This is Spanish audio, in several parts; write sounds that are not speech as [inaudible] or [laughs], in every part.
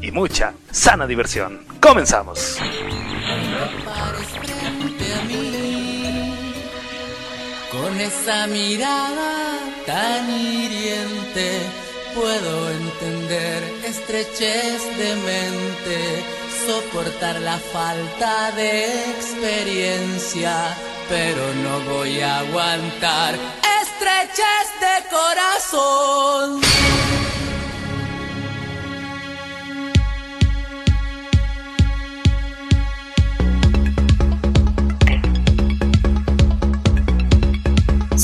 y mucha sana diversión. Comenzamos. Con esa mirada tan hiriente puedo entender estrechez de mente, soportar la falta de experiencia, pero no voy a aguantar estrechez de corazón.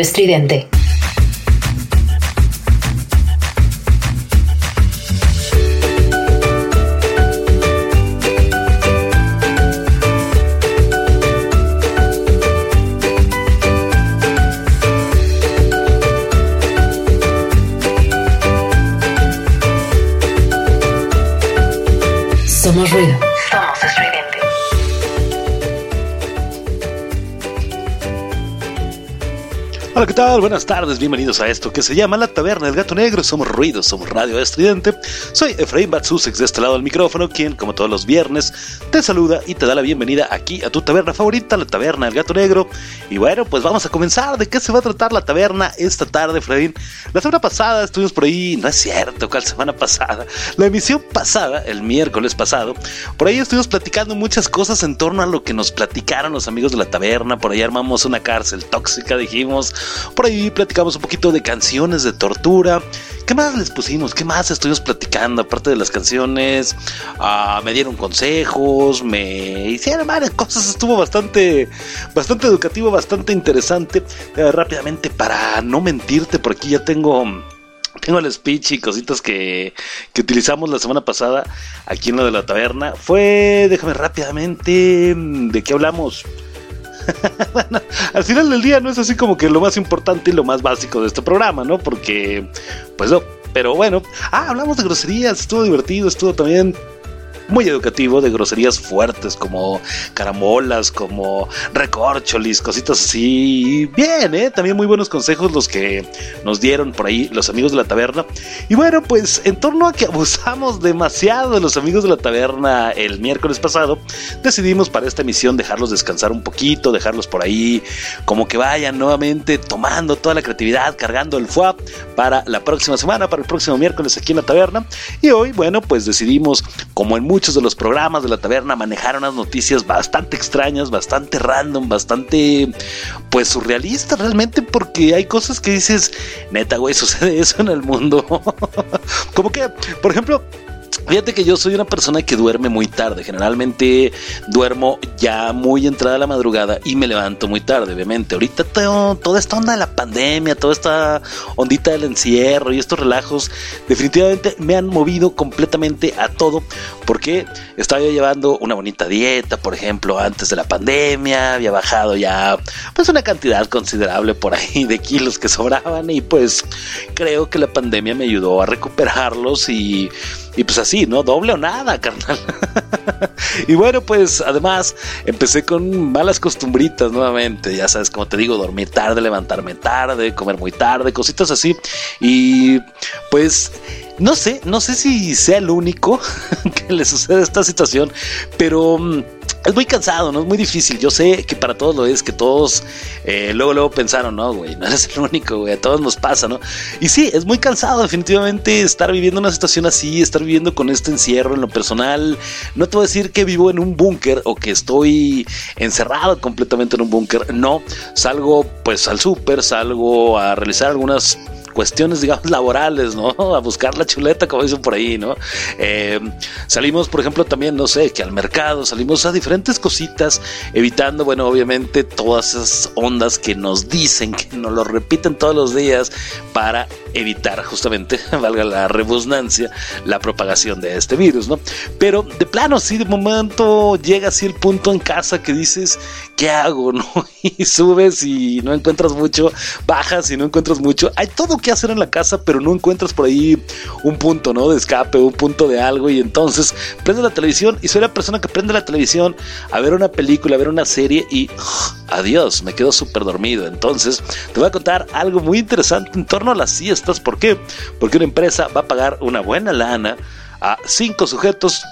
Estridente. Tal? Buenas tardes, bienvenidos a esto que se llama La Taberna del Gato Negro. Somos Ruido, somos Radio Estridente. Soy Efraín Batsusex de este lado del micrófono, quien, como todos los viernes, te saluda y te da la bienvenida aquí a tu taberna favorita, La Taberna del Gato Negro. Y bueno, pues vamos a comenzar. ¿De qué se va a tratar la taberna esta tarde, Efraín? La semana pasada estuvimos por ahí, no es cierto, ¿cuál semana pasada? La emisión pasada, el miércoles pasado, por ahí estuvimos platicando muchas cosas en torno a lo que nos platicaron los amigos de la taberna. Por ahí armamos una cárcel tóxica, dijimos. Por ahí platicamos un poquito de canciones de tortura. ¿Qué más les pusimos? ¿Qué más estuvimos platicando? Aparte de las canciones, ah, me dieron consejos, me hicieron varias cosas. Estuvo bastante, bastante educativo, bastante interesante. Eh, rápidamente, para no mentirte, por aquí ya tengo. Tengo el speech y cositas que, que utilizamos la semana pasada aquí en lo de la taberna. Fue, déjame rápidamente, ¿de qué hablamos? [laughs] bueno, al final del día no es así como que lo más importante y lo más básico de este programa, ¿no? Porque, pues no, pero bueno, ah, hablamos de groserías, estuvo divertido, estuvo también muy educativo de groserías fuertes como carambolas, como recorcholis, cositas así. Bien, ¿eh? También muy buenos consejos los que nos dieron por ahí los amigos de la taberna. Y bueno, pues en torno a que abusamos demasiado de los amigos de la taberna el miércoles pasado, decidimos para esta emisión dejarlos descansar un poquito, dejarlos por ahí como que vayan nuevamente tomando toda la creatividad, cargando el FUAP para la próxima semana, para el próximo miércoles aquí en la taberna. Y hoy, bueno, pues decidimos, como en muchos de los programas de la taberna, manejar unas noticias bastante extrañas, bastante random, bastante, pues surrealistas realmente, porque hay cosas que dices, neta, güey, [laughs] sucede eso en el mundo. [laughs] como que, por ejemplo, Fíjate que yo soy una persona que duerme muy tarde. Generalmente duermo ya muy entrada la madrugada y me levanto muy tarde, obviamente. Ahorita tengo toda esta onda de la pandemia, toda esta ondita del encierro y estos relajos, definitivamente me han movido completamente a todo. Porque estaba yo llevando una bonita dieta, por ejemplo, antes de la pandemia. Había bajado ya pues una cantidad considerable por ahí de kilos que sobraban. Y pues creo que la pandemia me ayudó a recuperarlos y y pues así, ¿no? Doble o nada, [laughs] carnal. y bueno, pues además empecé con malas costumbritas nuevamente. Ya sabes, como te digo, dormir tarde, levantarme tarde, comer muy tarde, cositas así. Y pues no sé, no sé si sea el único [laughs] que le sucede esta situación, pero mm, es muy cansado, ¿no? Es muy difícil. Yo sé que para todos lo es, que todos eh, luego, luego pensaron, no, güey, no eres el único, güey, a todos nos pasa, ¿no? Y sí, es muy cansado definitivamente estar viviendo una situación así, estar viviendo con este encierro en lo personal. No te voy a decir que vivo en un búnker o que estoy encerrado completamente en un búnker, no. Salgo pues al súper, salgo a realizar algunas cuestiones, digamos, [laughs] laborales, ¿no? A buscar la chuleta, como dicen por ahí, ¿no? Eh, salimos, por ejemplo, también, no sé, que al mercado, salimos a diferentes cositas, evitando, bueno, obviamente todas esas ondas que nos dicen, que nos lo repiten todos los días para evitar justamente, [laughs] valga la rebusnancia, la propagación de este virus, ¿no? Pero de plano, sí, de momento llega así el punto en casa que dices, ¿qué hago, [laughs] no? Y subes y no encuentras mucho, bajas y no encuentras mucho. Hay todo que hacer en la casa, pero no encuentras por ahí un punto, ¿no? De escape, un punto de algo. Y entonces prende la televisión y soy la persona que prende la televisión a ver una película, a ver una serie y adiós, me quedo súper dormido. Entonces te voy a contar algo muy interesante en torno a las siestas. ¿Por qué? Porque una empresa va a pagar una buena lana a cinco sujetos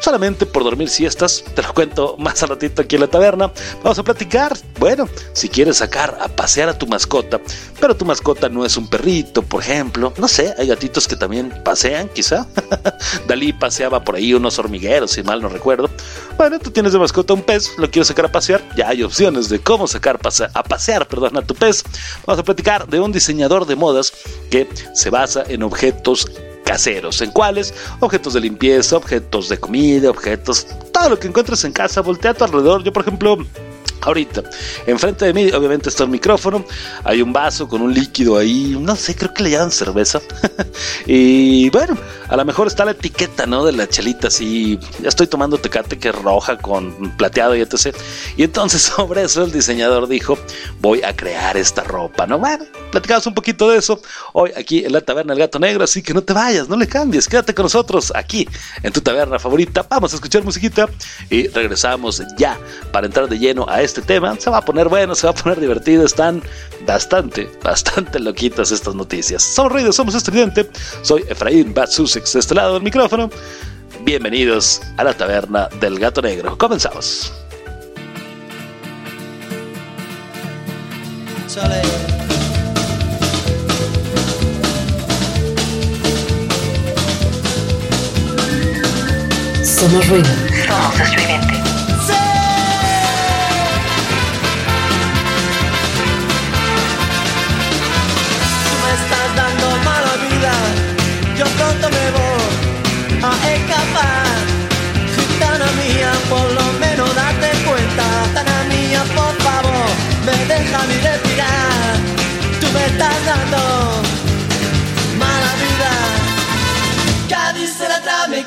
solamente por dormir siestas. Te lo cuento más al ratito aquí en la taberna. Vamos a platicar. Bueno, si quieres sacar a pasear a tu mascota, pero tu mascota no es un perrito, por ejemplo. No sé, hay gatitos que también pasean, quizá. [laughs] Dalí paseaba por ahí unos hormigueros, si mal no recuerdo. Bueno, tú tienes de mascota un pez, lo quieres sacar a pasear. Ya hay opciones de cómo sacar a pasear perdón, a tu pez. Vamos a platicar de un diseñador de modas que se basa en objetos caseros. ¿En cuáles? Objetos de limpieza, objetos de comida, objetos, todo lo que encuentres en casa, voltea a tu alrededor. Yo, por ejemplo, Ahorita, enfrente de mí, obviamente está el micrófono. Hay un vaso con un líquido ahí. No sé, creo que le llaman cerveza. [laughs] y bueno, a lo mejor está la etiqueta, ¿no? De la chelita así. Ya estoy tomando tecate que es roja con plateado y etc. Y entonces, [laughs] sobre eso, el diseñador dijo: Voy a crear esta ropa, ¿no? Bueno, platicamos un poquito de eso hoy aquí en la taberna El Gato Negro. Así que no te vayas, no le cambies. Quédate con nosotros aquí en tu taberna favorita. Vamos a escuchar musiquita y regresamos ya para entrar de lleno a este este tema. Se va a poner bueno, se va a poner divertido. Están bastante, bastante loquitas estas noticias. Somos ruidos, somos estudiante. Soy Efraín Batsusex de este lado del micrófono. Bienvenidos a la taberna del gato negro. Comenzamos. Somos ruido. Somos estridente.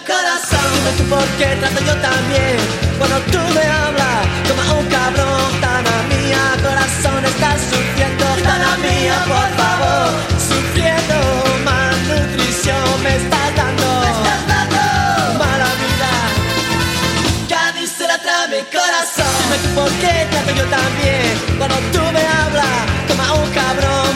Corazón. No sé por qué trato yo también. Cuando tú me hablas, toma un cabrón. Gitana mía, corazón, estás sufriendo. Gitana mía, por favor, sufriendo me estás dando. Me estás dando mala vida. Cádiz se la trae mi corazón. Dime tú por qué trato yo también. Cuando tú me hablas, toma un cabrón,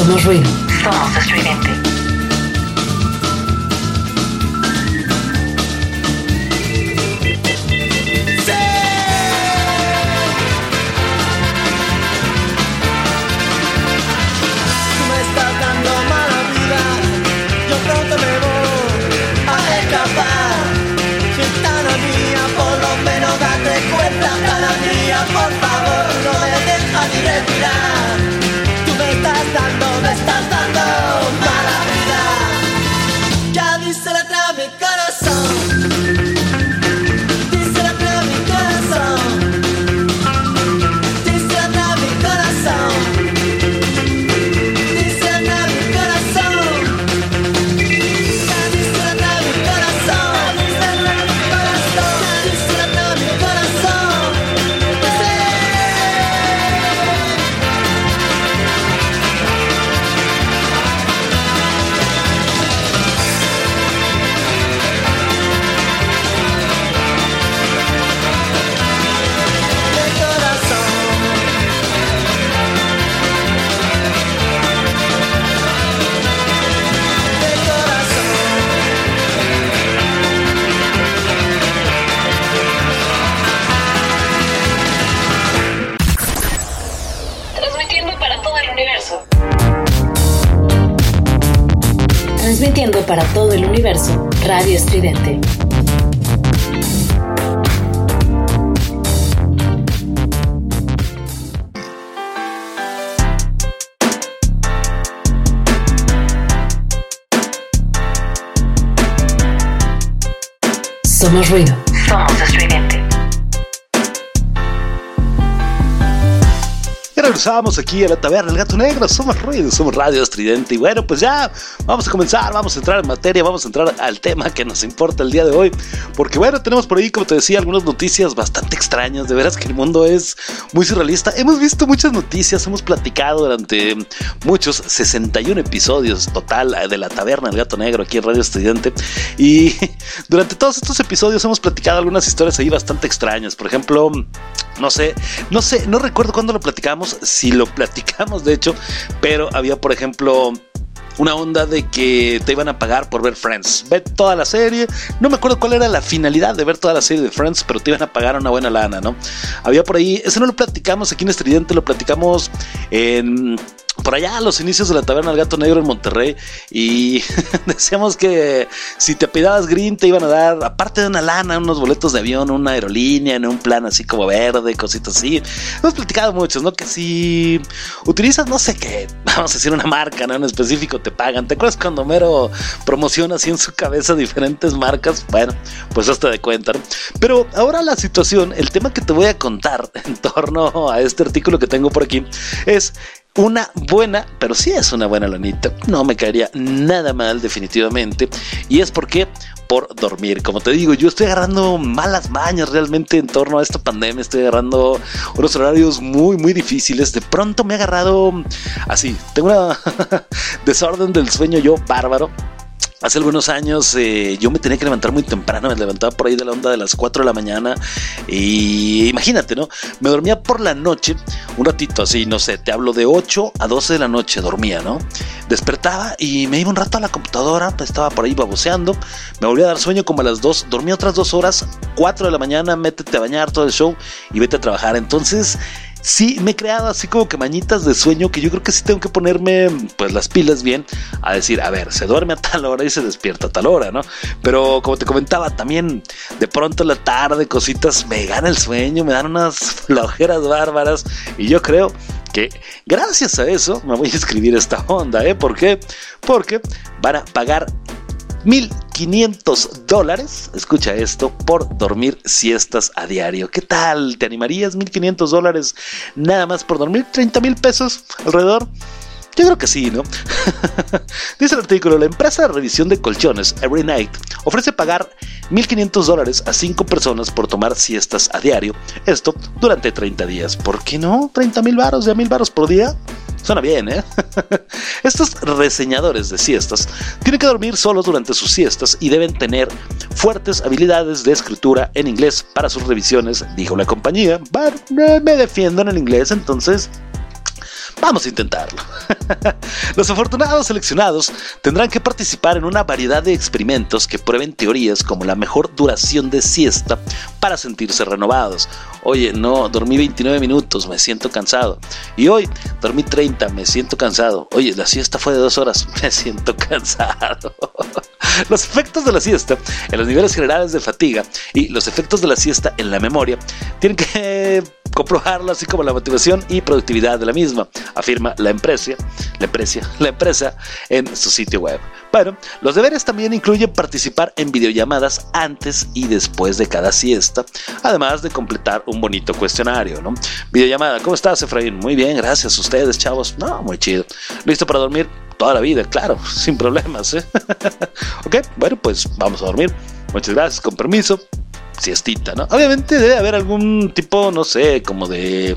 Somos ruido. Somos estridente. Somos ruido. Regresamos aquí a la taberna El Gato Negro. Somos ruido, somos radio estridente. Y bueno, pues ya vamos a comenzar, vamos a entrar en materia, vamos a entrar al tema que nos importa el día de hoy. Porque bueno, tenemos por ahí, como te decía, algunas noticias bastante extrañas. De veras que el mundo es muy surrealista. Hemos visto muchas noticias, hemos platicado durante muchos 61 episodios total de la taberna El Gato Negro aquí en Radio Estudiante. Y [laughs] durante todos estos episodios hemos platicado algunas historias ahí bastante extrañas. Por ejemplo, no sé, no sé, no recuerdo cuándo lo platicamos, si lo platicamos de hecho, pero había por ejemplo una onda de que te iban a pagar por ver Friends. Ve toda la serie. No me acuerdo cuál era la finalidad de ver toda la serie de Friends, pero te iban a pagar una buena lana, ¿no? Había por ahí, ese no lo platicamos aquí en Estridente, lo platicamos en por allá a los inicios de la taberna del gato negro en Monterrey y [laughs] decíamos que si te pedabas green te iban a dar, aparte de una lana, unos boletos de avión, una aerolínea, en un plan así como verde, cositas así. Hemos platicado muchos, ¿no? Que si utilizas no sé qué, [laughs] vamos a decir una marca, ¿no? En específico te pagan. ¿Te acuerdas cuando Mero promociona así en su cabeza diferentes marcas? Bueno, pues hasta de cuenta. Pero ahora la situación, el tema que te voy a contar [laughs] en torno a este artículo que tengo por aquí es una buena, pero sí es una buena lanita. No me caería nada mal definitivamente. Y es porque por dormir. Como te digo, yo estoy agarrando malas mañas realmente en torno a esta pandemia. Estoy agarrando unos horarios muy, muy difíciles. De pronto me he agarrado así. Tengo una [laughs] desorden del sueño yo bárbaro. Hace algunos años eh, yo me tenía que levantar muy temprano, me levantaba por ahí de la onda de las 4 de la mañana y imagínate, ¿no? Me dormía por la noche, un ratito así, no sé, te hablo de 8 a 12 de la noche dormía, ¿no? Despertaba y me iba un rato a la computadora, pues, estaba por ahí baboseando, me volvía a dar sueño como a las 2, dormía otras 2 horas, 4 de la mañana, métete a bañar todo el show y vete a trabajar. Entonces sí me he creado así como que mañitas de sueño que yo creo que sí tengo que ponerme pues las pilas bien a decir, a ver, se duerme a tal hora y se despierta a tal hora, ¿no? Pero como te comentaba, también de pronto en la tarde cositas me gana el sueño, me dan unas [laughs] flojeras bárbaras y yo creo que gracias a eso me voy a escribir esta onda, ¿eh? ¿Por qué? Porque van a pagar 1500 dólares, escucha esto, por dormir siestas a diario. ¿Qué tal? ¿Te animarías? 1500 dólares nada más por dormir, 30 mil pesos alrededor. Yo creo que sí, ¿no? [laughs] Dice el artículo, la empresa de revisión de colchones Every Night ofrece pagar 1.500 dólares a 5 personas por tomar siestas a diario, esto durante 30 días. ¿Por qué no? 30 mil baros, de mil baros por día. Suena bien, ¿eh? [laughs] Estos reseñadores de siestas tienen que dormir solos durante sus siestas y deben tener fuertes habilidades de escritura en inglés para sus revisiones, dijo la compañía. me defiendo en inglés, entonces Vamos a intentarlo. [laughs] Los afortunados seleccionados tendrán que participar en una variedad de experimentos que prueben teorías como la mejor duración de siesta para sentirse renovados. Oye, no, dormí 29 minutos, me siento cansado. Y hoy dormí 30, me siento cansado. Oye, la siesta fue de dos horas, [laughs] me siento cansado. [laughs] Los efectos de la siesta en los niveles generales de fatiga y los efectos de la siesta en la memoria tienen que [laughs] comprobarlo, así como la motivación y productividad de la misma, afirma la empresa, la empresa, la empresa en su sitio web. Bueno, los deberes también incluyen participar en videollamadas antes y después de cada siesta, además de completar un bonito cuestionario, ¿no? Videollamada, ¿cómo estás, Efraín? Muy bien, gracias. a ¿Ustedes, chavos? No, muy chido. ¿Listo para dormir? Toda la vida, claro, [laughs] sin problemas, ¿eh? [laughs] ok, bueno, pues vamos a dormir. Muchas gracias, con permiso siestita, ¿no? Obviamente debe haber algún tipo, no sé, como de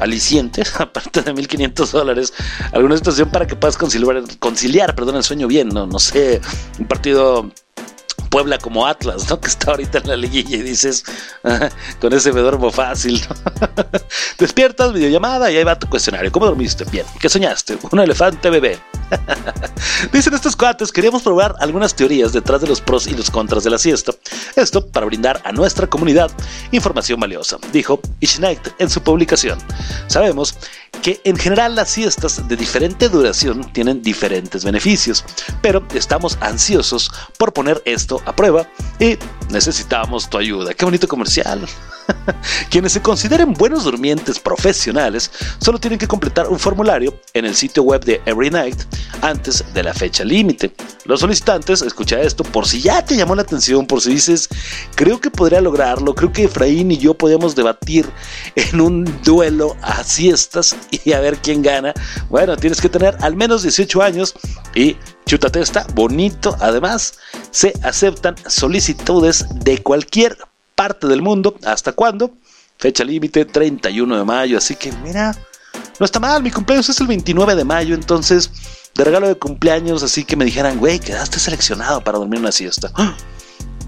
aliciente, [laughs] aparte de 1500 dólares, alguna situación para que puedas conciliar, conciliar perdón, el sueño bien, ¿no? No sé, un partido Puebla como Atlas, ¿no? [laughs] Que está ahorita en la liguilla y dices, con ese me duermo fácil, [laughs] Despiertas, videollamada y ahí va tu cuestionario. ¿Cómo dormiste? Bien. ¿Qué soñaste? Un elefante bebé. [laughs] Dicen estos cuates, queríamos probar algunas teorías detrás de los pros y los contras de la siesta. Esto para brindar a nuestra comunidad información valiosa, dijo Ishnight en su publicación. Sabemos que en general las siestas de diferente duración tienen diferentes beneficios, pero estamos ansiosos por poner esto a prueba y necesitamos tu ayuda. Qué bonito comercial. [laughs] Quienes se consideren buenos durmientes profesionales solo tienen que completar un formulario en el sitio web de Every Night antes de la fecha límite. Los solicitantes, escucha esto, por si ya te llamó la atención, por si dices, creo que podría lograrlo, creo que Efraín y yo podemos debatir en un duelo a siestas y a ver quién gana. Bueno, tienes que tener al menos 18 años y chútate esta, bonito. Además, se aceptan solicitudes de cualquier parte del mundo. ¿Hasta cuándo? Fecha límite 31 de mayo. Así que mira, no está mal. Mi cumpleaños es el 29 de mayo. Entonces, de regalo de cumpleaños, así que me dijeran, güey, quedaste seleccionado para dormir una siesta. ¡Ah!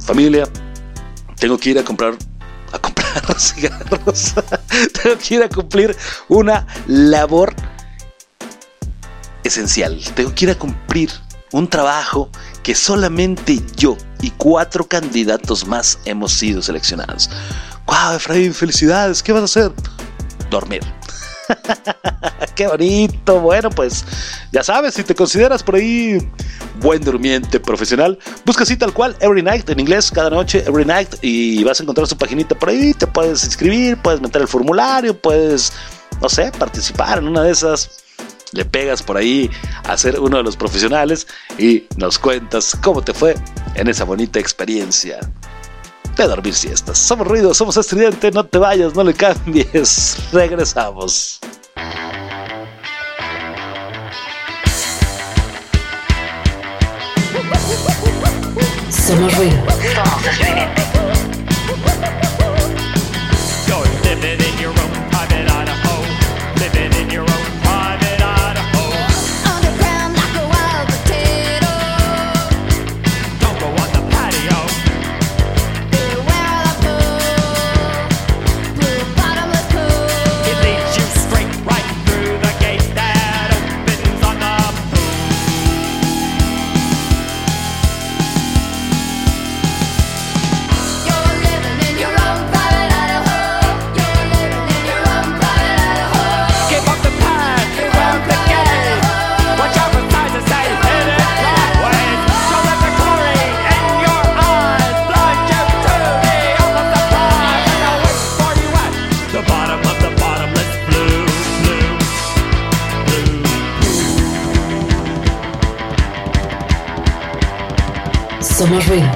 Familia, tengo que ir a comprar a comprar [laughs] cigarros. tengo que ir a cumplir una labor esencial. Tengo que ir a cumplir un trabajo que solamente yo y cuatro candidatos más hemos sido seleccionados. ¡Wow, Efraín! ¡Felicidades! ¿Qué vas a hacer? Dormir. [laughs] qué bonito. Bueno, pues ya sabes, si te consideras por ahí buen durmiente profesional, busca así tal cual, Every Night en inglés, cada noche, Every Night, y vas a encontrar su paginita por ahí. Te puedes inscribir, puedes meter el formulario, puedes, no sé, participar en una de esas le pegas por ahí a ser uno de los profesionales y nos cuentas cómo te fue en esa bonita experiencia de dormir siestas. Somos ruido, somos estridente, no te vayas, no le cambies. [laughs] Regresamos. Somos ruido. Somos estridente. Somos ruido.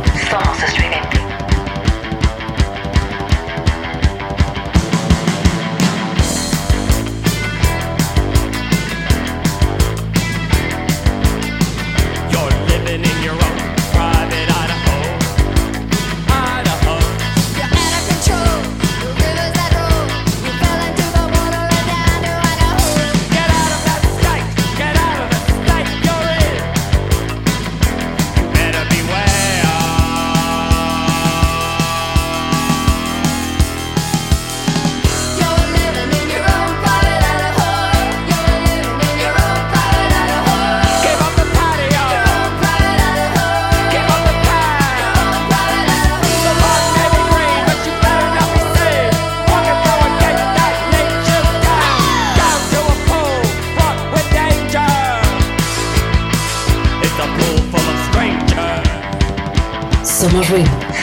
Radio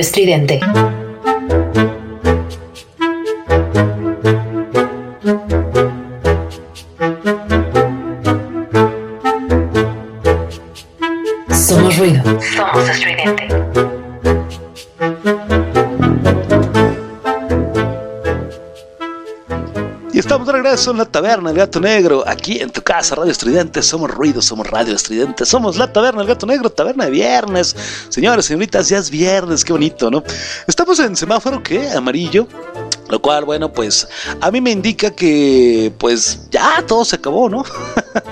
Estridente. Taberna El Gato Negro, aquí en tu casa, Radio Estridente. Somos ruido, somos Radio Estridente, somos la taberna El Gato Negro, taberna de viernes. Señores, señoritas, ya es viernes, qué bonito, ¿no? Estamos en semáforo, ¿qué? Amarillo. Lo cual, bueno, pues a mí me indica que pues ya todo se acabó, ¿no?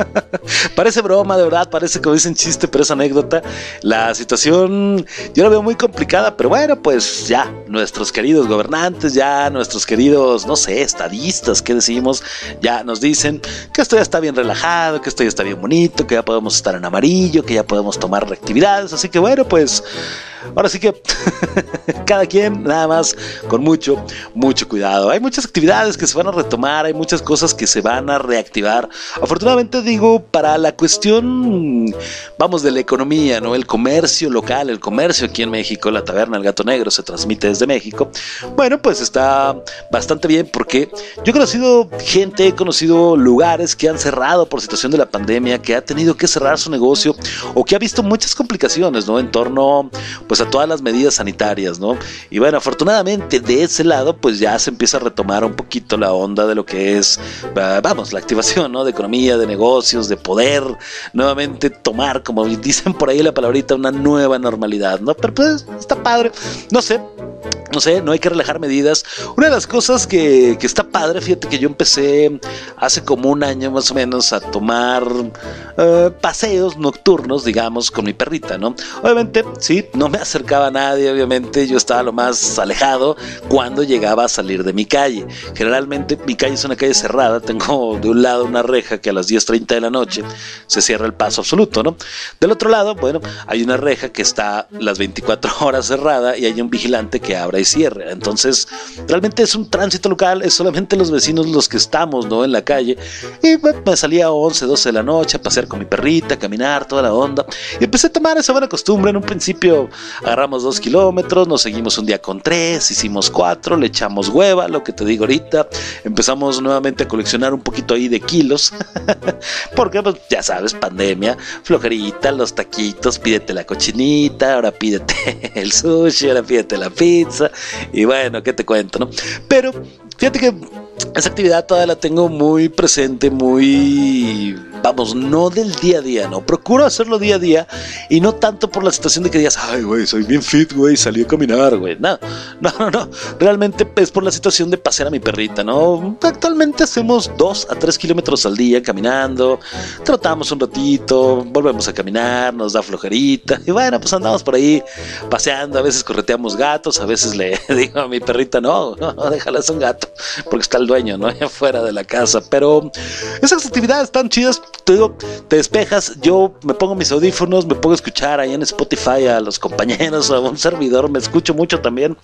[laughs] parece broma, de verdad, parece que dicen chiste, pero es anécdota. La situación yo la veo muy complicada, pero bueno, pues ya nuestros queridos gobernantes, ya nuestros queridos, no sé, estadistas, ¿qué decimos? Ya nos dicen que esto ya está bien relajado, que esto ya está bien bonito, que ya podemos estar en amarillo, que ya podemos tomar actividades. Así que bueno, pues ahora sí que [laughs] cada quien nada más con mucho, mucho cuidado. Hay muchas actividades que se van a retomar, hay muchas cosas que se van a reactivar. Afortunadamente digo, para la cuestión, vamos, de la economía, ¿no? El comercio local, el comercio aquí en México, la taberna El Gato Negro se transmite desde México. Bueno, pues está bastante bien porque yo he conocido gente, he conocido lugares que han cerrado por situación de la pandemia, que ha tenido que cerrar su negocio o que ha visto muchas complicaciones, ¿no? En torno, pues, a todas las medidas sanitarias, ¿no? Y bueno, afortunadamente de ese lado, pues ya se empieza a retomar un poquito la onda de lo que es, vamos, la activación, ¿no? De economía, de negocios, de poder nuevamente tomar, como dicen por ahí la palabrita, una nueva normalidad, ¿no? Pero pues está padre, no sé, no sé, no hay que relajar medidas. Una de las cosas que, que, está padre, fíjate que yo empecé hace como un año más o menos a tomar uh, paseos nocturnos, digamos, con mi perrita, ¿no? Obviamente, sí, no me acercaba a nadie, obviamente, yo estaba lo más alejado cuando llegaba a salir de mi calle. Generalmente mi calle es una calle cerrada, tengo de un lado una reja que a las 10.30 de la noche se cierra el paso absoluto, ¿no? Del otro lado, bueno, hay una reja que está las 24 horas cerrada y hay un vigilante que abre y cierre. Entonces, realmente es un tránsito local, es solamente los vecinos los que estamos, ¿no? En la calle. Y me salía a 11, 12 de la noche a pasear con mi perrita, a caminar, toda la onda. Y empecé a tomar esa buena costumbre. En un principio agarramos dos kilómetros, nos seguimos un día con tres, hicimos cuatro, le echamos hueva, lo que te digo ahorita. Empezamos nuevamente a coleccionar un poquito ahí de kilos. [laughs] Porque, pues, ya sabes, pandemia, flojerita, los taquitos, pídete la cochinita, ahora pídete [laughs] el sushi, ahora pídete la pizza. Y bueno, ¿qué te cuento, no? Pero fíjate que esa actividad todavía la tengo muy presente, muy, vamos, no del día a día, no. Procuro hacerlo día a día y no tanto por la situación de que digas, ay, güey, soy bien fit, güey, salí a caminar, güey. No, [laughs] no, no, no. Realmente es por la situación de pasear a mi perrita, ¿no? Actualmente hacemos dos a tres kilómetros al día caminando, trotamos un ratito, volvemos a caminar, nos da flojerita y bueno, pues andamos por ahí paseando. A veces correteamos gatos, a veces le [laughs] digo a mi perrita, no, [laughs] no, no déjala, un gato, porque está el dueño, ¿no? [laughs] Afuera de la casa. Pero esas actividades están chidas. Te digo, te despejas. Yo me pongo mis audífonos, me pongo a escuchar ahí en Spotify a los compañeros, a un servidor. Me escucho mucho también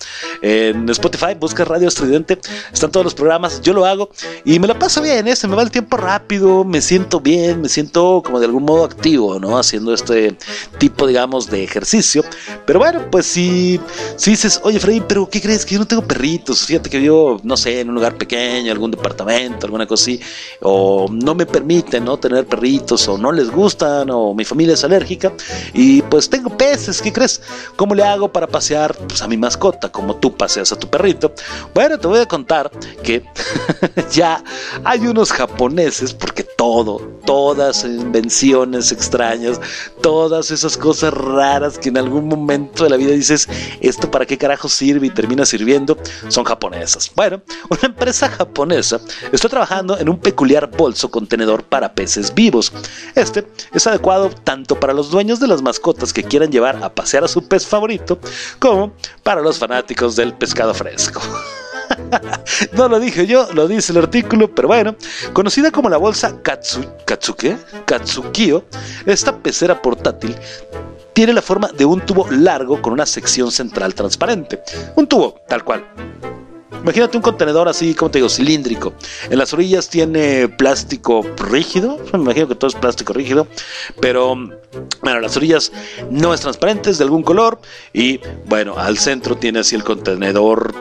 en Spotify. Busca Radio Estridente. Están todos los programas. Yo lo hago y me lo paso bien, ¿eh? Se me va el tiempo rápido. Me siento bien, me siento como de algún modo activo, ¿no? Haciendo este tipo, digamos, de ejercicio. Pero bueno, pues si, si dices, oye, Freddy, pero ¿qué crees? Que yo no tengo perritos. Fíjate que yo, no sé, en un lugar pequeño, algún departamento, alguna cosa así, o no me permiten ¿no? tener perritos, o no les gustan, o mi familia es alérgica, y pues tengo peces, ¿qué crees? ¿Cómo le hago para pasear pues, a mi mascota, como tú paseas a tu perrito? Bueno, te voy a contar que [laughs] ya hay unos japoneses, porque todo, todas invenciones extrañas, todas esas cosas raras que en algún momento de la vida dices, ¿esto para qué carajo sirve y termina sirviendo? Son japonesas. Bueno, una empresa japonesa está trabajando en un peculiar bolso contenedor para peces vivos. Este es adecuado tanto para los dueños de las mascotas que quieran llevar a pasear a su pez favorito, como para los fanáticos del pescado fresco. [laughs] [laughs] no lo dije yo, lo dice el artículo, pero bueno, conocida como la bolsa Katsu, Katsuke, Katsukio, esta pecera portátil tiene la forma de un tubo largo con una sección central transparente. Un tubo, tal cual. Imagínate un contenedor así, como te digo, cilíndrico. En las orillas tiene plástico rígido. Me imagino que todo es plástico rígido. Pero, bueno, las orillas no es transparente, es de algún color. Y, bueno, al centro tiene así el contenedor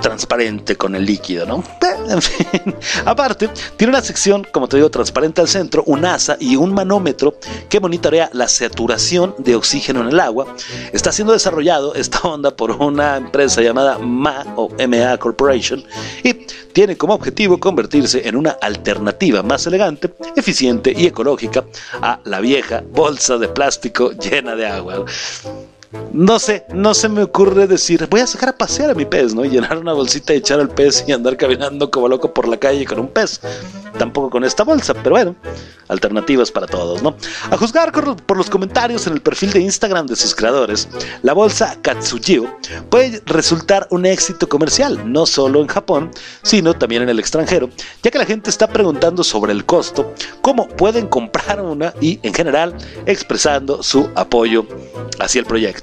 transparente con el líquido, ¿no? [laughs] En fin, aparte, tiene una sección, como te digo, transparente al centro, un asa y un manómetro que monitorea la saturación de oxígeno en el agua. Está siendo desarrollado esta onda por una empresa llamada MA o MA Corporation y tiene como objetivo convertirse en una alternativa más elegante, eficiente y ecológica a la vieja bolsa de plástico llena de agua no sé, no se me ocurre decir, voy a sacar a pasear a mi pez, ¿no? Y llenar una bolsita y echar al pez y andar caminando como loco por la calle con un pez. Tampoco con esta bolsa, pero bueno, alternativas para todos, ¿no? A juzgar por los comentarios en el perfil de Instagram de sus creadores, la bolsa Katsujio puede resultar un éxito comercial, no solo en Japón, sino también en el extranjero, ya que la gente está preguntando sobre el costo, cómo pueden comprar una y, en general, expresando su apoyo hacia el proyecto.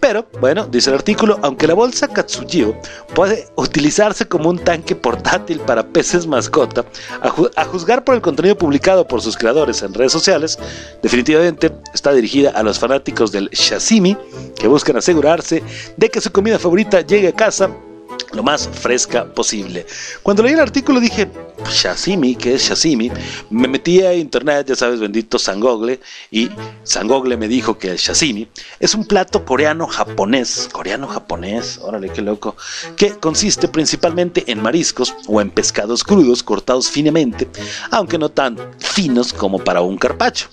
Pero, bueno, dice el artículo, aunque la bolsa Katsujio puede utilizarse como un tanque portátil para peces mascota, a, juzgar por el contenido publicado por sus creadores en redes sociales, definitivamente está dirigida a los fanáticos del shasimi que buscan asegurarse de que su comida favorita llegue a casa lo más fresca posible. Cuando leí el artículo dije, Shasimi, ¿qué es Shasimi? Me metí a internet, ya sabes, bendito Sangogle, y Sangogle me dijo que el Shasimi es un plato coreano-japonés, coreano-japonés, órale, qué loco, que consiste principalmente en mariscos o en pescados crudos cortados finamente, aunque no tan finos como para un carpacho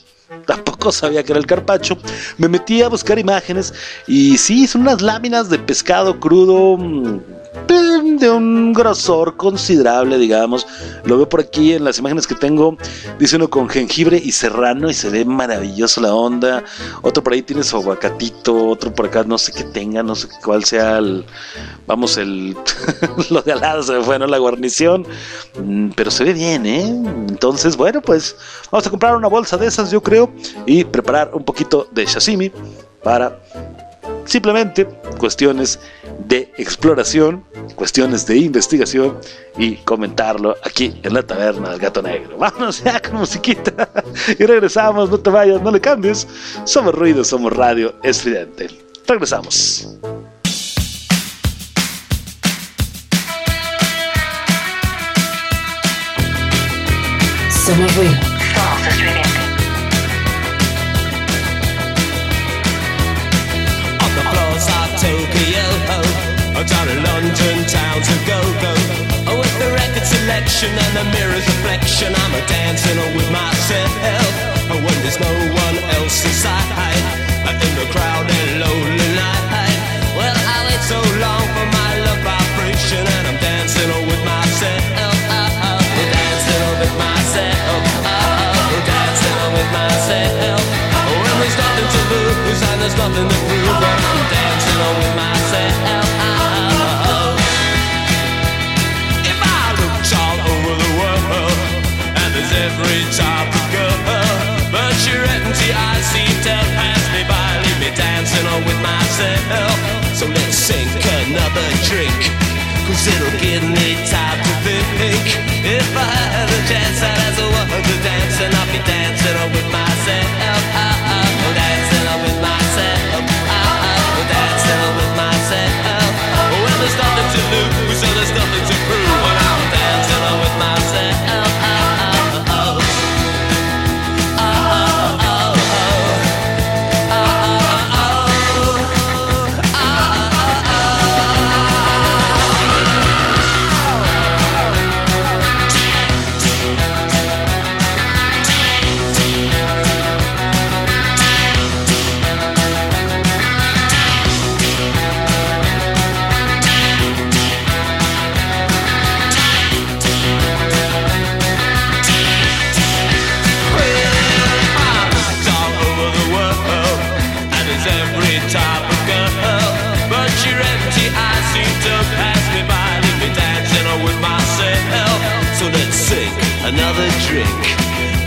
tampoco sabía que era el carpacho. Me metí a buscar imágenes y sí, son unas láminas de pescado crudo de un grosor considerable, digamos. Lo veo por aquí en las imágenes que tengo. Dice uno con jengibre y serrano y se ve maravilloso la onda. Otro por ahí tiene su aguacatito, otro por acá no sé qué tenga, no sé cuál sea el, vamos, el, [laughs] lo de al lado se fue. La guarnición. Mm, pero se ve bien, ¿eh? Entonces, bueno, pues vamos a comprar una bolsa de esas, yo creo, y preparar un poquito de sashimi para simplemente cuestiones de exploración, cuestiones de investigación y comentarlo aquí en la taberna del gato negro. [laughs] Vámonos ya con musiquita [laughs] y regresamos, no te vayas, no le cambies. Somos ruido, somos radio estridente. Regresamos. Somos ruido. In London town's to go go. Oh, with the record selection and the mirror's reflection, I'm a dancing with myself. Oh, when there's no one else inside, in the crowded lonely night. Well, I wait so long for my love vibration, and I'm dancing with myself. Oh, oh, dancing with myself. Oh, dancing with myself. Oh, when there's nothing to lose and there's nothing to it'll give me time to think. If I had a chance, I'd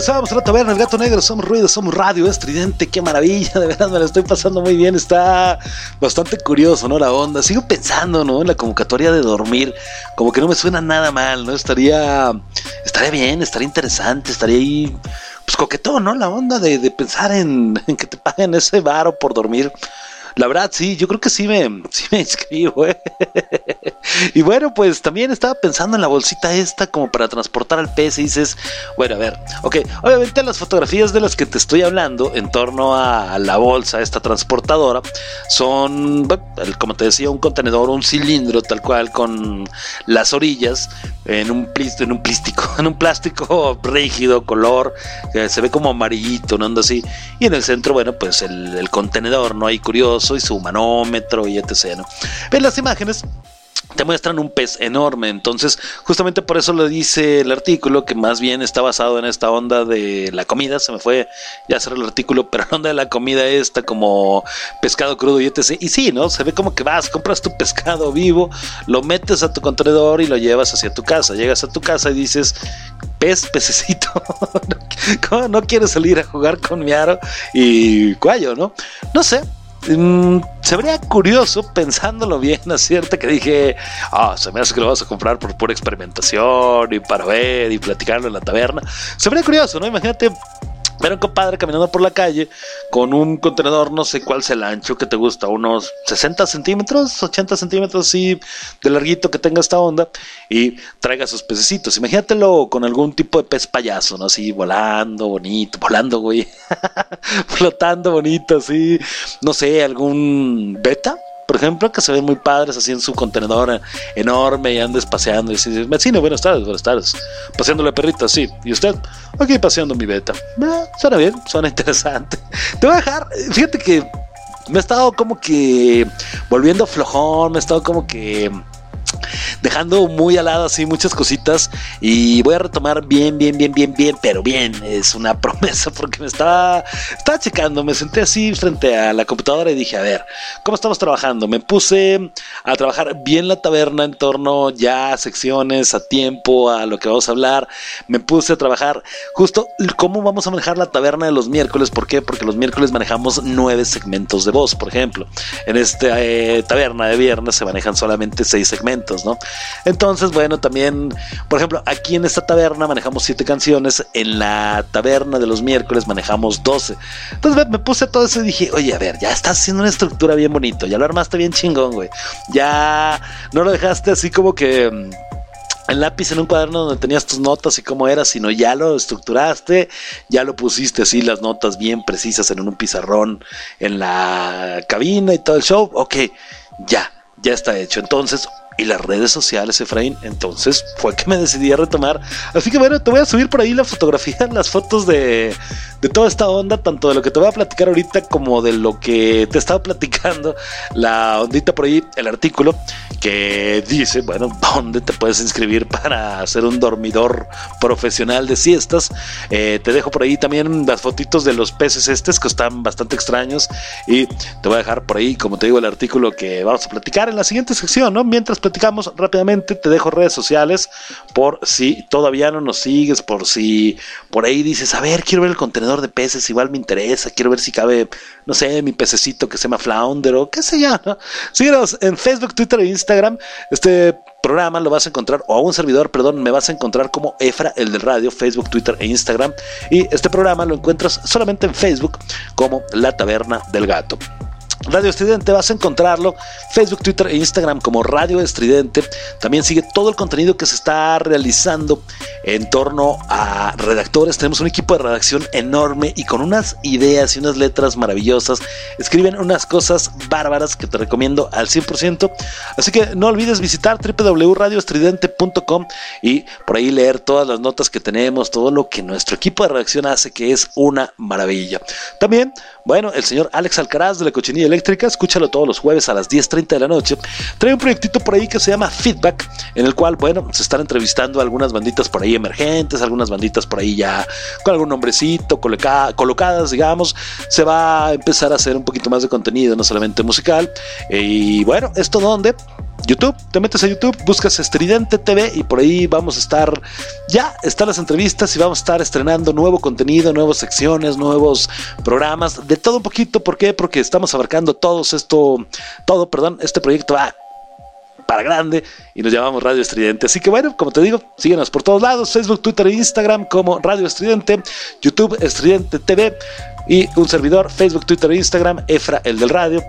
Regresamos a la taberna, el gato negro, somos ruido, somos radio, estridente, qué maravilla, de verdad me la estoy pasando muy bien, está bastante curioso, ¿no? La onda, sigo pensando, ¿no? En la convocatoria de dormir, como que no me suena nada mal, ¿no? Estaría, estaría bien, estaría interesante, estaría ahí, pues coquetón, ¿no? La onda de, de pensar en, en que te paguen ese varo por dormir. La verdad, sí, yo creo que sí me, [laughs] sí me inscribo, ¿eh? [laughs] Y bueno, pues también estaba pensando en la bolsita esta como para transportar al pez y dices, bueno, a ver, ok, obviamente las fotografías de las que te estoy hablando en torno a la bolsa, esta transportadora, son, como te decía, un contenedor, un cilindro tal cual con las orillas en un, plis- en un plástico, [laughs] en un plástico rígido, color, que se ve como amarillito, no anda así, y en el centro, bueno, pues el, el contenedor, ¿no? Hay curioso y su manómetro y etc. ¿no? Ven las imágenes te muestran un pez enorme. Entonces, justamente por eso lo dice el artículo, que más bien está basado en esta onda de la comida. Se me fue ya hacer el artículo, pero la onda de la comida esta como pescado crudo y etc. Y sí, ¿no? Se ve como que vas, compras tu pescado vivo, lo metes a tu contenedor y lo llevas hacia tu casa. Llegas a tu casa y dices, pez, pececito, [laughs] ¿cómo no quieres salir a jugar con mi aro y cuello, no? No sé, Mm, se vería curioso pensándolo bien, ¿cierto? Que dije, ah, se me hace que lo vas a comprar por pura experimentación y para ver y platicarlo en la taberna. Se vería curioso, ¿no? Imagínate ver a un compadre caminando por la calle con un contenedor, no sé cuál sea el ancho que te gusta, unos 60 centímetros, 80 centímetros, así de larguito que tenga esta onda y traiga sus pececitos. Imagínatelo con algún tipo de pez payaso, ¿no? Así volando, bonito, volando, güey, [laughs] flotando bonito, así, no sé, algún beta. Por ejemplo, que se ven muy padres así en su contenedor enorme y andes paseando y así, vecino, buenas tardes, buenas tardes. Paseándole perrito, sí. ¿Y usted? Aquí paseando mi beta. Eh, suena bien, suena interesante. [laughs] Te voy a dejar, fíjate que me he estado como que volviendo flojón, me he estado como que dejando muy al lado así muchas cositas y voy a retomar bien, bien, bien, bien, bien, pero bien, es una [laughs] promesa porque me estaba, estaba checando, me senté así frente a la computadora y dije, a ver, ¿cómo estamos trabajando? Me puse a trabajar bien la taberna en torno ya a secciones, a tiempo, a lo que vamos a hablar, me puse a trabajar justo cómo vamos a manejar la taberna de los miércoles, ¿por qué? Porque los miércoles manejamos nueve segmentos de voz, por ejemplo, en esta eh, taberna de viernes se manejan solamente seis segmentos, Entonces, bueno, también, por ejemplo, aquí en esta taberna manejamos siete canciones, en la taberna de los miércoles manejamos 12. Entonces me puse todo eso y dije, oye, a ver, ya estás haciendo una estructura bien bonito, ya lo armaste bien chingón, güey. Ya no lo dejaste así como que el lápiz en un cuaderno donde tenías tus notas y cómo era, sino ya lo estructuraste, ya lo pusiste así, las notas bien precisas en un pizarrón en la cabina y todo el show. Ok, ya, ya está hecho. Entonces, y las redes sociales, Efraín. Entonces fue que me decidí a retomar. Así que bueno, te voy a subir por ahí la fotografía, [laughs] las fotos de, de toda esta onda, tanto de lo que te voy a platicar ahorita como de lo que te estaba [laughs] platicando, la ondita por ahí, el artículo que dice, bueno, dónde te puedes inscribir para hacer un dormidor profesional de siestas. Eh, te dejo por ahí también las fotitos de los peces estos que están bastante extraños y te voy a dejar por ahí, como te digo, el artículo que vamos a platicar en la siguiente sección, ¿no? Mientras platicamos rápidamente, te dejo redes sociales por si todavía no nos sigues, por si por ahí dices, a ver, quiero ver el contenedor de peces, igual me interesa, quiero ver si cabe, no sé, mi pececito que se llama Flounder o qué sé yo, ¿no? Síguenos en Facebook, Twitter e Instagram. Este programa lo vas a encontrar, o a un servidor, perdón, me vas a encontrar como Efra, el del radio, Facebook, Twitter e Instagram. Y este programa lo encuentras solamente en Facebook como La Taberna del Gato. Radio Estridente vas a encontrarlo Facebook, Twitter e Instagram como Radio Estridente. También sigue todo el contenido que se está realizando en torno a redactores. Tenemos un equipo de redacción enorme y con unas ideas y unas letras maravillosas. Escriben unas cosas bárbaras que te recomiendo al 100%. Así que no olvides visitar www.radioestridente.com y por ahí leer todas las notas que tenemos, todo lo que nuestro equipo de redacción hace, que es una maravilla. También, bueno, el señor Alex Alcaraz de la Cochinilla Eléctrica, escúchalo todos los jueves a las 10.30 de la noche. Trae un proyectito por ahí que se llama Feedback, en el cual, bueno, se están entrevistando algunas banditas por ahí emergentes, algunas banditas por ahí ya con algún nombrecito colocadas, digamos. Se va a empezar a hacer un poquito más de contenido, no solamente musical. Y bueno, ¿esto dónde? YouTube, te metes a YouTube, buscas Estridente TV y por ahí vamos a estar, ya están las entrevistas y vamos a estar estrenando nuevo contenido, nuevas secciones, nuevos programas, de todo un poquito, ¿por qué? Porque estamos abarcando todos esto, todo, perdón, este proyecto va para grande y nos llamamos Radio Estridente. Así que bueno, como te digo, síguenos por todos lados, Facebook, Twitter e Instagram como Radio Estridente, YouTube Estridente TV y un servidor, Facebook, Twitter e Instagram, Efra, el del radio.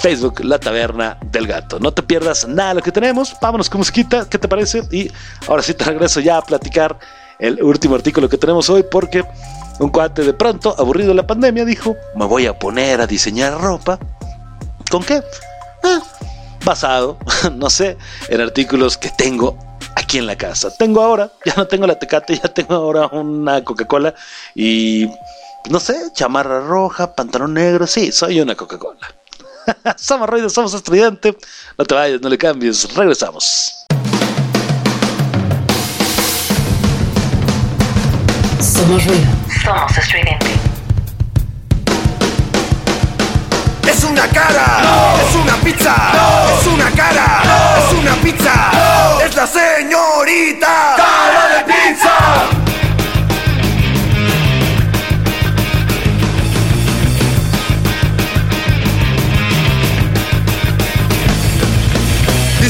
Facebook, La Taberna del Gato. No te pierdas nada de lo que tenemos. Vámonos con musiquita, ¿qué te parece? Y ahora sí te regreso ya a platicar el último artículo que tenemos hoy porque un cuate de pronto, aburrido de la pandemia, dijo, me voy a poner a diseñar ropa. ¿Con qué? Eh, basado, [laughs] no sé, en artículos que tengo aquí en la casa. Tengo ahora, ya no tengo la Tecate, ya tengo ahora una Coca-Cola y no sé, chamarra roja, pantalón negro, sí, soy una Coca-Cola. [laughs] somos ruidos, somos estudiante. No te vayas, no le cambies. Regresamos. Somos ruido. Somos estridente. Es una cara, es una pizza, es una cara, es una pizza, es la señorita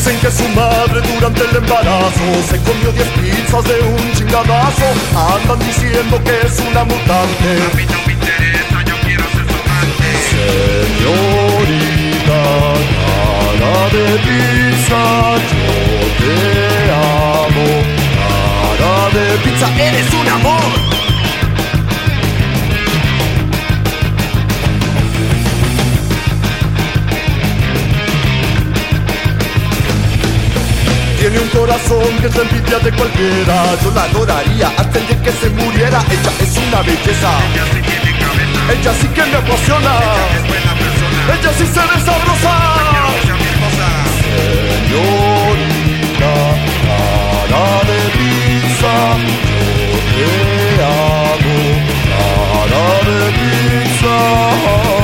Dicen que su madre durante el embarazo se comió 10 pizzas de un chingadazo. Andan diciendo que es una mutante. A mí no me interesa, yo quiero ser su amante. Señorita, cara de pizza, yo te amo. Cara de pizza, eres un amor. Corazón que la envidia de cualquiera. Yo la adoraría antes de que se muriera. Ella es una belleza. Ella sí tiene cabeza Ella sí que me apasiona. Ella es buena persona Ella sí se ve sabrosa. Señorita, cara de pizza Yo te amo, cara de pizza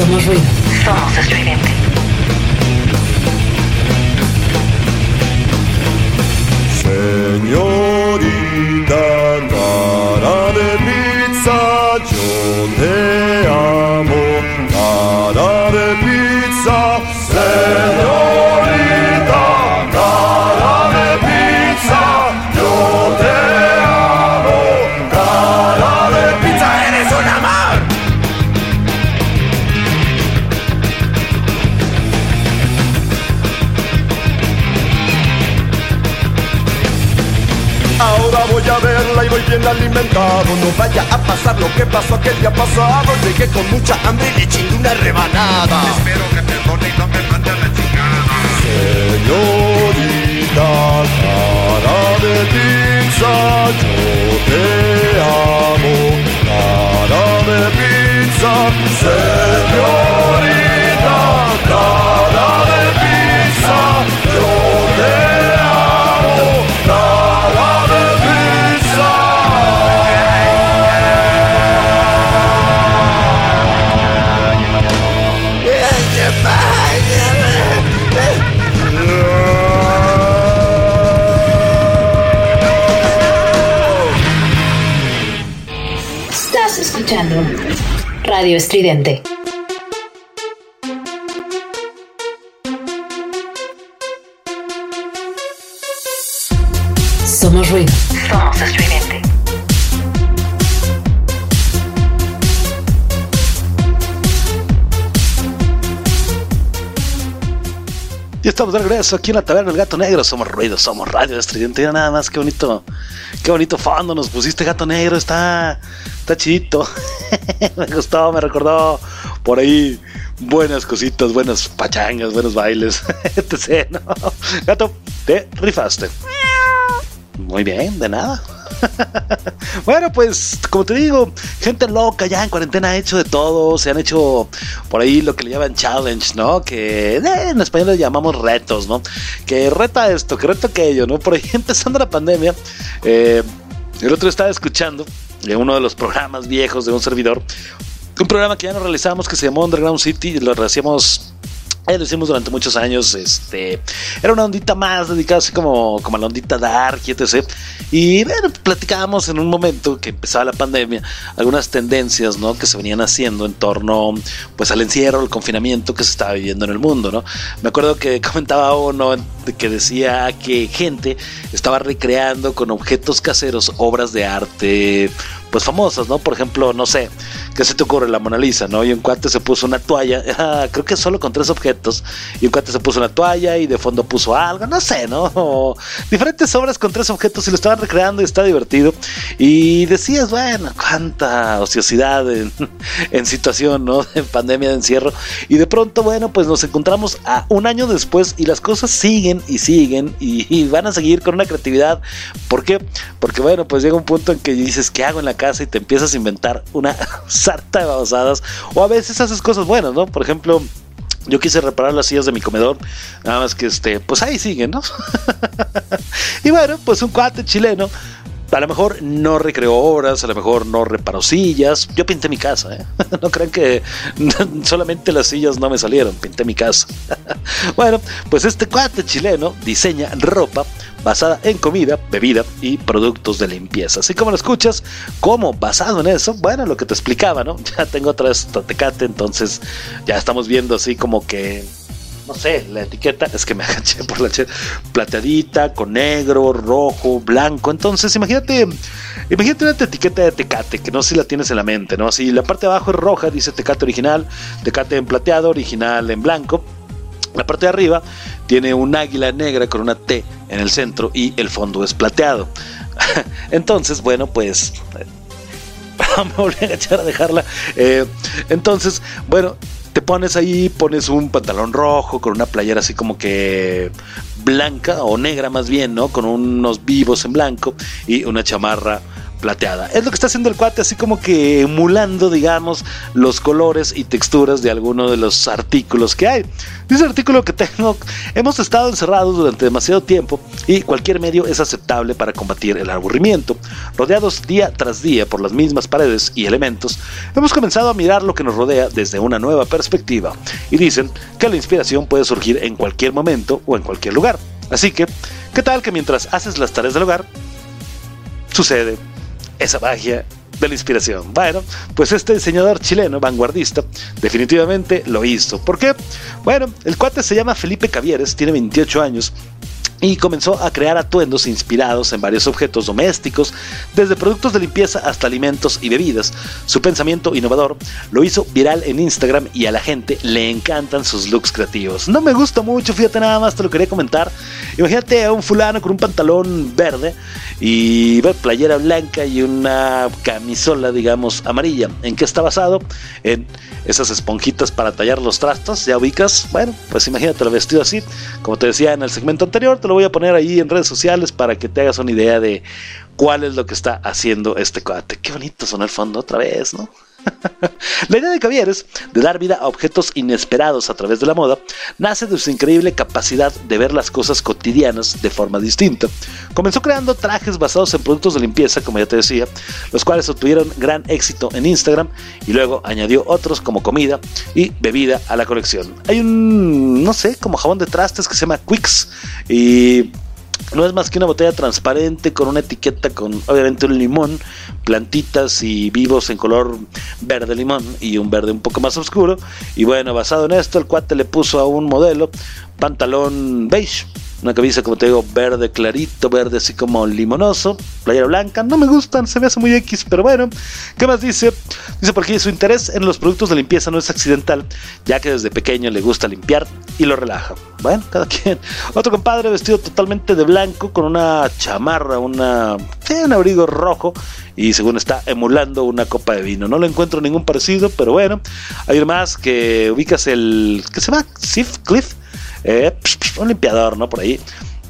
Somos ruido. Somos estridente. Señorita cara de pizza, yo te amo. Cara de bien alimentado. No vaya a pasar lo que pasó aquel día pasado. Llegué con mucha hambre y le chingué una rebanada. Espero que perdone y no me mande a la chingada. Señorita Radio Estridente. Somos ruido. Somos estridente. Y estamos de regreso aquí en la taberna del gato negro. Somos ruido, somos radio estridente. Mira nada más, qué bonito, qué bonito fondo nos pusiste, gato negro. Está, está chidito. [laughs] me gustó, me recordó por ahí buenas cositas, buenas pachangas, buenos bailes. [laughs] etc. ¿no? Gato, te rifaste. Muy bien, de nada. [laughs] bueno, pues como te digo, gente loca ya en cuarentena ha hecho de todo, se han hecho por ahí lo que le llaman challenge, ¿no? Que eh, en español le llamamos retos, ¿no? Que reta esto, que reta aquello, ¿no? Por ahí empezando la pandemia, eh, el otro estaba escuchando en uno de los programas viejos de un servidor, un programa que ya no realizamos que se llamó Underground City, lo hacíamos eh, lo hicimos durante muchos años. Este era una ondita más dedicada así como, como a la ondita dark y etc. Y bueno, platicábamos en un momento que empezaba la pandemia algunas tendencias ¿no? que se venían haciendo en torno pues al encierro, al confinamiento que se estaba viviendo en el mundo. ¿no? Me acuerdo que [laughs] comentaba uno que decía que gente estaba recreando con objetos caseros obras de arte pues famosas, ¿no? Por ejemplo, no sé, ¿qué se te ocurre? La Mona Lisa, ¿no? Y un cuate se puso una toalla, [laughs] ah, creo que solo con tres objetos, y un cuate se puso una toalla y de fondo puso algo, no sé, ¿no? [laughs] Diferentes obras con tres objetos y lo estaban recreando y está divertido. Y decías, bueno, cuánta ociosidad en, [laughs] en situación, ¿no? De pandemia de encierro. Y de pronto, bueno, pues nos encontramos a un año después y las cosas siguen y siguen y, y van a seguir con una creatividad. ¿Por qué? Porque, bueno, pues llega un punto en que dices, ¿qué hago en la casa y te empiezas a inventar una [laughs] sarta de babosadas o a veces haces cosas buenas, ¿no? Por ejemplo, yo quise reparar las sillas de mi comedor, nada más que este, pues ahí siguen, ¿no? [laughs] y bueno, pues un cuate chileno, a lo mejor no recreó obras, a lo mejor no reparó sillas. Yo pinté mi casa, ¿eh? [laughs] No crean que [laughs] solamente las sillas no me salieron, pinté mi casa. [laughs] bueno, pues este cuate chileno diseña ropa basada en comida, bebida y productos de limpieza. Así como lo escuchas, como basado en eso, bueno, lo que te explicaba, ¿no? Ya tengo otra vez entonces ya estamos viendo así como que no sé, la etiqueta es que me [laughs] agaché por la che- plateadita, con negro, rojo, blanco. Entonces, imagínate, imagínate una etiqueta de Tecate, que no sé si la tienes en la mente, ¿no? Así la parte de abajo es roja, dice Tecate original, Tecate en plateado, original en blanco. La parte de arriba tiene un águila negra con una T en el centro y el fondo es plateado. [laughs] Entonces, bueno, pues [laughs] me volví a agachar a dejarla. Eh, entonces, bueno, te pones ahí, pones un pantalón rojo con una playera así como que blanca o negra más bien, ¿no? Con unos vivos en blanco y una chamarra plateada. Es lo que está haciendo el cuate, así como que emulando, digamos, los colores y texturas de alguno de los artículos que hay. Dice artículo que tengo, hemos estado encerrados durante demasiado tiempo y cualquier medio es aceptable para combatir el aburrimiento. Rodeados día tras día por las mismas paredes y elementos, hemos comenzado a mirar lo que nos rodea desde una nueva perspectiva y dicen que la inspiración puede surgir en cualquier momento o en cualquier lugar. Así que, ¿qué tal que mientras haces las tareas del hogar, sucede esa magia de la inspiración. Bueno, pues este diseñador chileno, vanguardista, definitivamente lo hizo. ¿Por qué? Bueno, el cuate se llama Felipe Cavieres, tiene 28 años y comenzó a crear atuendos inspirados en varios objetos domésticos, desde productos de limpieza hasta alimentos y bebidas. Su pensamiento innovador lo hizo viral en Instagram y a la gente le encantan sus looks creativos. No me gusta mucho, fíjate nada más, te lo quería comentar. Imagínate a un fulano con un pantalón verde y playera blanca y una camisola, digamos, amarilla. ¿En qué está basado? En esas esponjitas para tallar los trastos, ¿ya ubicas? Bueno, pues imagínate lo vestido así. Como te decía en el segmento anterior, te lo voy a poner ahí en redes sociales para que te hagas una idea de cuál es lo que está haciendo este cuate. Qué bonito son el fondo otra vez, ¿no? [laughs] la idea de Cavieres de dar vida a objetos inesperados a través de la moda nace de su increíble capacidad de ver las cosas cotidianas de forma distinta. Comenzó creando trajes basados en productos de limpieza, como ya te decía, los cuales obtuvieron gran éxito en Instagram y luego añadió otros como comida y bebida a la colección. Hay un, no sé, como jabón de trastes que se llama Quicks y no es más que una botella transparente con una etiqueta con obviamente un limón, plantitas y vivos en color verde limón y un verde un poco más oscuro. Y bueno, basado en esto, el cuate le puso a un modelo pantalón beige una camisa, como te digo, verde clarito, verde así como limonoso, playera blanca. No me gustan, se me hace muy X, pero bueno. ¿Qué más dice? Dice porque su interés en los productos de limpieza no es accidental, ya que desde pequeño le gusta limpiar y lo relaja. Bueno, cada quien. Otro compadre vestido totalmente de blanco con una chamarra, una, un abrigo rojo y según está emulando una copa de vino. No le encuentro ningún parecido, pero bueno. Hay más que ubicas el. ¿Qué se llama? Sif Cliff eh, un limpiador, ¿no? Por ahí.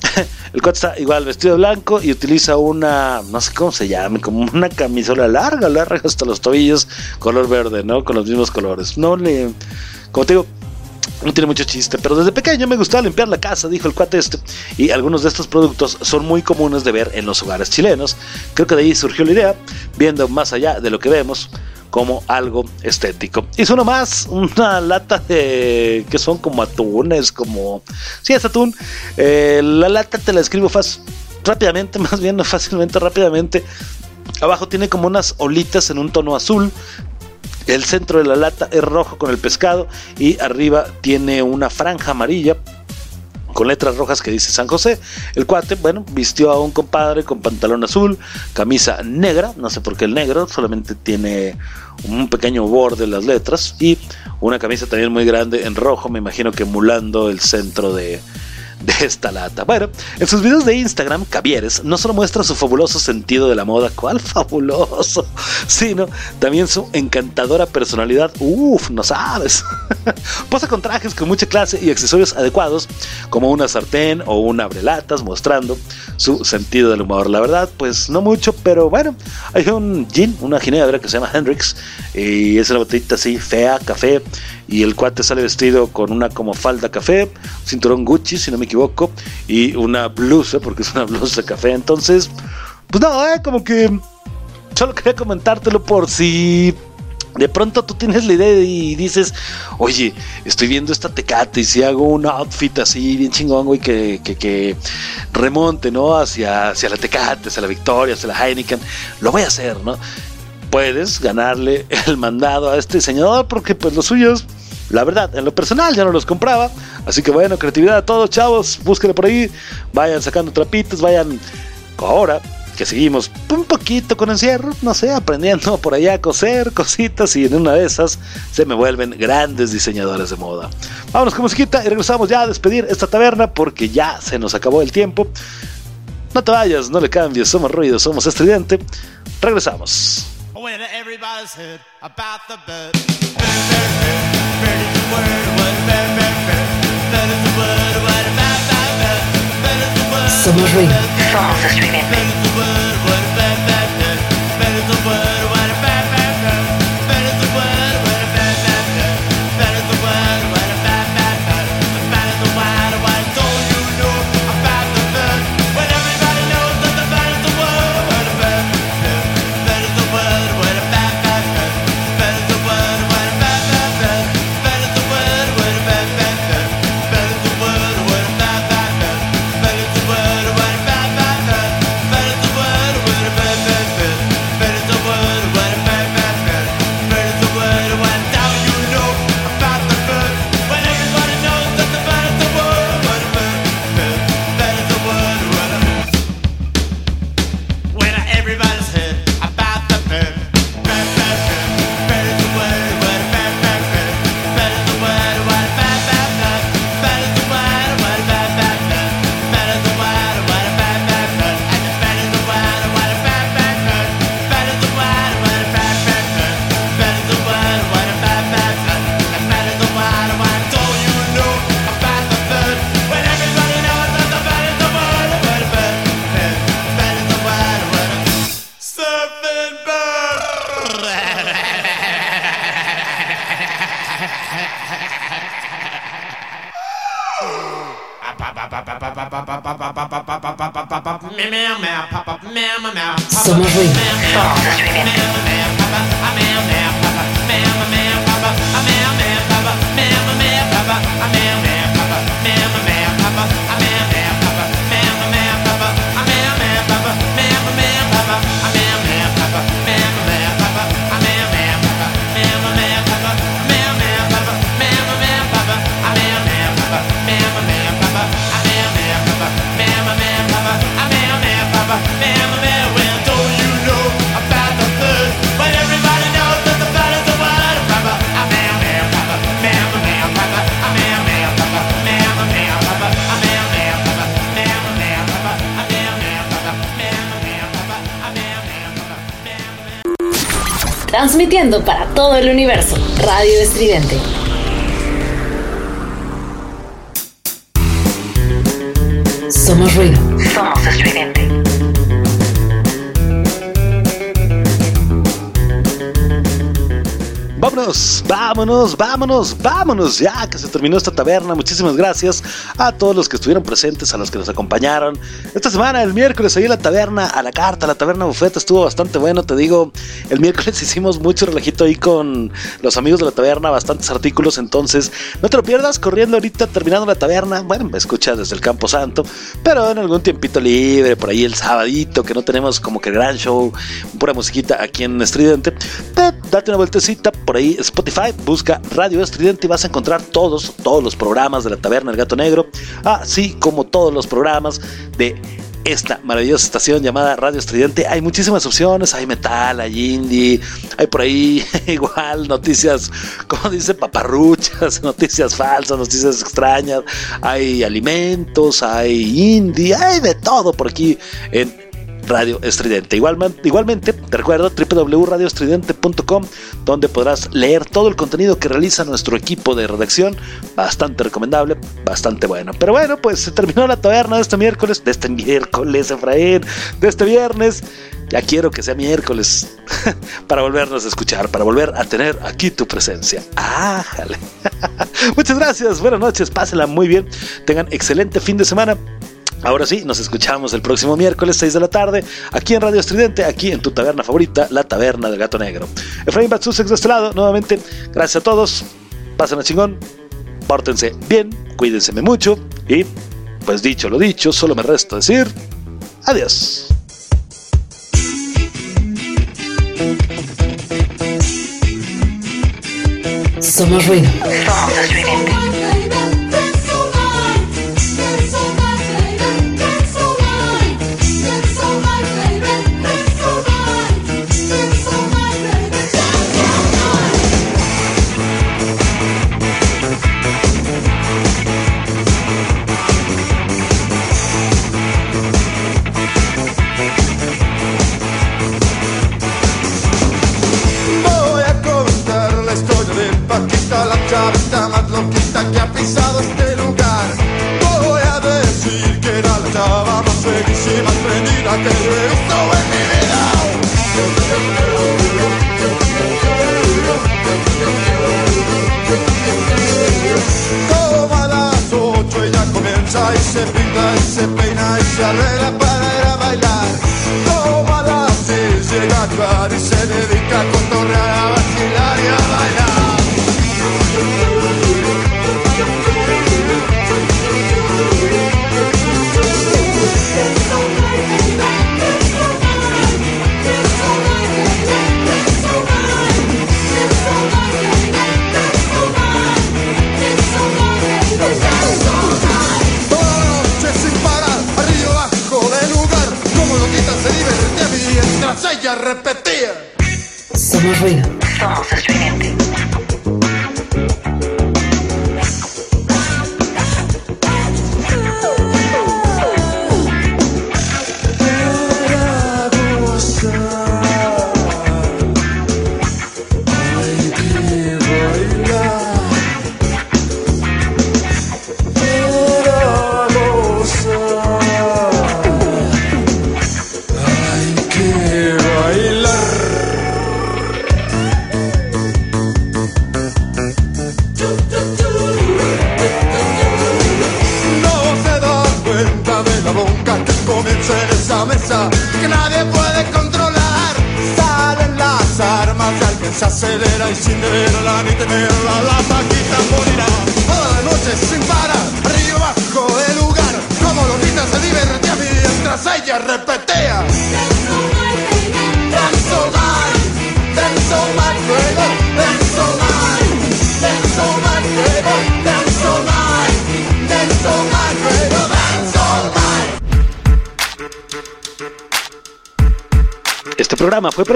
[laughs] El cuate está igual vestido de blanco y utiliza una, no sé cómo se llame, como una camisola larga, larga hasta los tobillos, color verde, ¿no? Con los mismos colores. No le, como te digo, no tiene mucho chiste, pero desde pequeño me gustaba limpiar la casa, dijo el cuate este, y algunos de estos productos son muy comunes de ver en los hogares chilenos. Creo que de ahí surgió la idea, viendo más allá de lo que vemos, como algo estético. Hizo uno más, una lata de que son como atunes, como... Sí, es atún. Eh, la lata te la escribo fácil, rápidamente, [laughs] más bien fácilmente, rápidamente. Abajo tiene como unas olitas en un tono azul. El centro de la lata es rojo con el pescado y arriba tiene una franja amarilla con letras rojas que dice San José. El cuate, bueno, vistió a un compadre con pantalón azul, camisa negra, no sé por qué el negro, solamente tiene un pequeño borde en las letras y una camisa también muy grande en rojo, me imagino que emulando el centro de, de esta lata. Bueno, en sus videos de Instagram, Cavieres no solo muestra su fabuloso sentido de la moda, cuál fabuloso, [laughs] sino también su encantadora personalidad. Uf, no sabes. [laughs] Posa con trajes con mucha clase y accesorios adecuados, como una sartén o un abrelatas, mostrando su sentido del humor. La verdad, pues no mucho, pero bueno, hay un gin, una ginebra que se llama Hendrix, y es una botellita así fea, café y el cuate sale vestido con una como falda café, cinturón Gucci, si no me equivoco, y una blusa, porque es una [laughs] blusa café. Entonces, pues no, eh, como que solo quería comentártelo por si de pronto tú tienes la idea y dices, oye, estoy viendo esta tecate y si hago un outfit así bien chingón, güey, que, que, remonte, ¿no? Hacia, hacia la tecate, hacia la victoria, hacia la Heineken, lo voy a hacer, ¿no? Puedes ganarle el mandado a este diseñador porque pues los suyos la verdad, en lo personal ya no los compraba. Así que bueno, creatividad a todos, chavos. Búsquenlo por ahí. Vayan sacando trapitos, vayan ahora que seguimos un poquito con encierro, no sé, aprendiendo por allá a coser cositas y en una de esas se me vuelven grandes diseñadores de moda. Vámonos con musiquita y regresamos ya a despedir esta taberna porque ya se nos acabó el tiempo. No te vayas, no le cambies, somos ruido, somos estridente. Regresamos. Somos ruido. Somos estridente. Some of Transmitiendo para todo el universo. Radio Estridente. Somos ruido. Somos estridente. Vámonos, vámonos, vámonos, vámonos ya que se terminó esta taberna. Muchísimas gracias a todos los que estuvieron presentes, a los que nos acompañaron. Esta semana, el miércoles, ahí en la taberna, a la carta, la taberna bufeta, estuvo bastante bueno, te digo. El miércoles [laughs] hicimos mucho relajito ahí con los amigos de la taberna, bastantes artículos. Entonces, no te lo pierdas, corriendo ahorita, terminando la taberna. Bueno, me escuchas desde el Campo Santo, pero en algún tiempito libre, por ahí el sabadito, que no tenemos como que gran show, pura musiquita aquí en Estridente. te- Date una vueltecita por ahí Spotify, busca Radio Estridente y vas a encontrar todos, todos los programas de la Taberna El Gato Negro, así como todos los programas de esta maravillosa estación llamada Radio Estridente. Hay muchísimas opciones, hay metal, hay indie, hay por ahí [laughs] igual noticias, como dice, paparruchas, [laughs] noticias falsas, noticias extrañas, hay alimentos, hay indie, hay de todo por aquí en Radio Estridente. Igualmente, igualmente, te recuerdo www.radioestridente.com, donde podrás leer todo el contenido que realiza nuestro equipo de redacción. Bastante recomendable, bastante bueno. Pero bueno, pues se terminó la taberna de este miércoles, de este miércoles, Efraín, de este viernes. Ya quiero que sea miércoles [laughs] para volvernos a escuchar, para volver a tener aquí tu presencia. ¡Ájale! [laughs] Muchas gracias, buenas noches, pásenla muy bien, tengan excelente fin de semana. Ahora sí, nos escuchamos el próximo miércoles 6 de la tarde, aquí en Radio Estridente, aquí en tu taberna favorita, la Taberna del Gato Negro. Efraín Batsusex de este lado, nuevamente, gracias a todos, pasen a chingón, pórtense bien, cuídense mucho y, pues dicho lo dicho, solo me resta decir adiós. Somos ruido. Voy Chavita más loquita que ha pisado este lugar. Voy a decir que era la chava más feliz y más prendida que he visto en mi vida. Como a las ocho ella comienza y se pinta y se peina y se arregla para ir a bailar. Como a las seis llega a y se dedica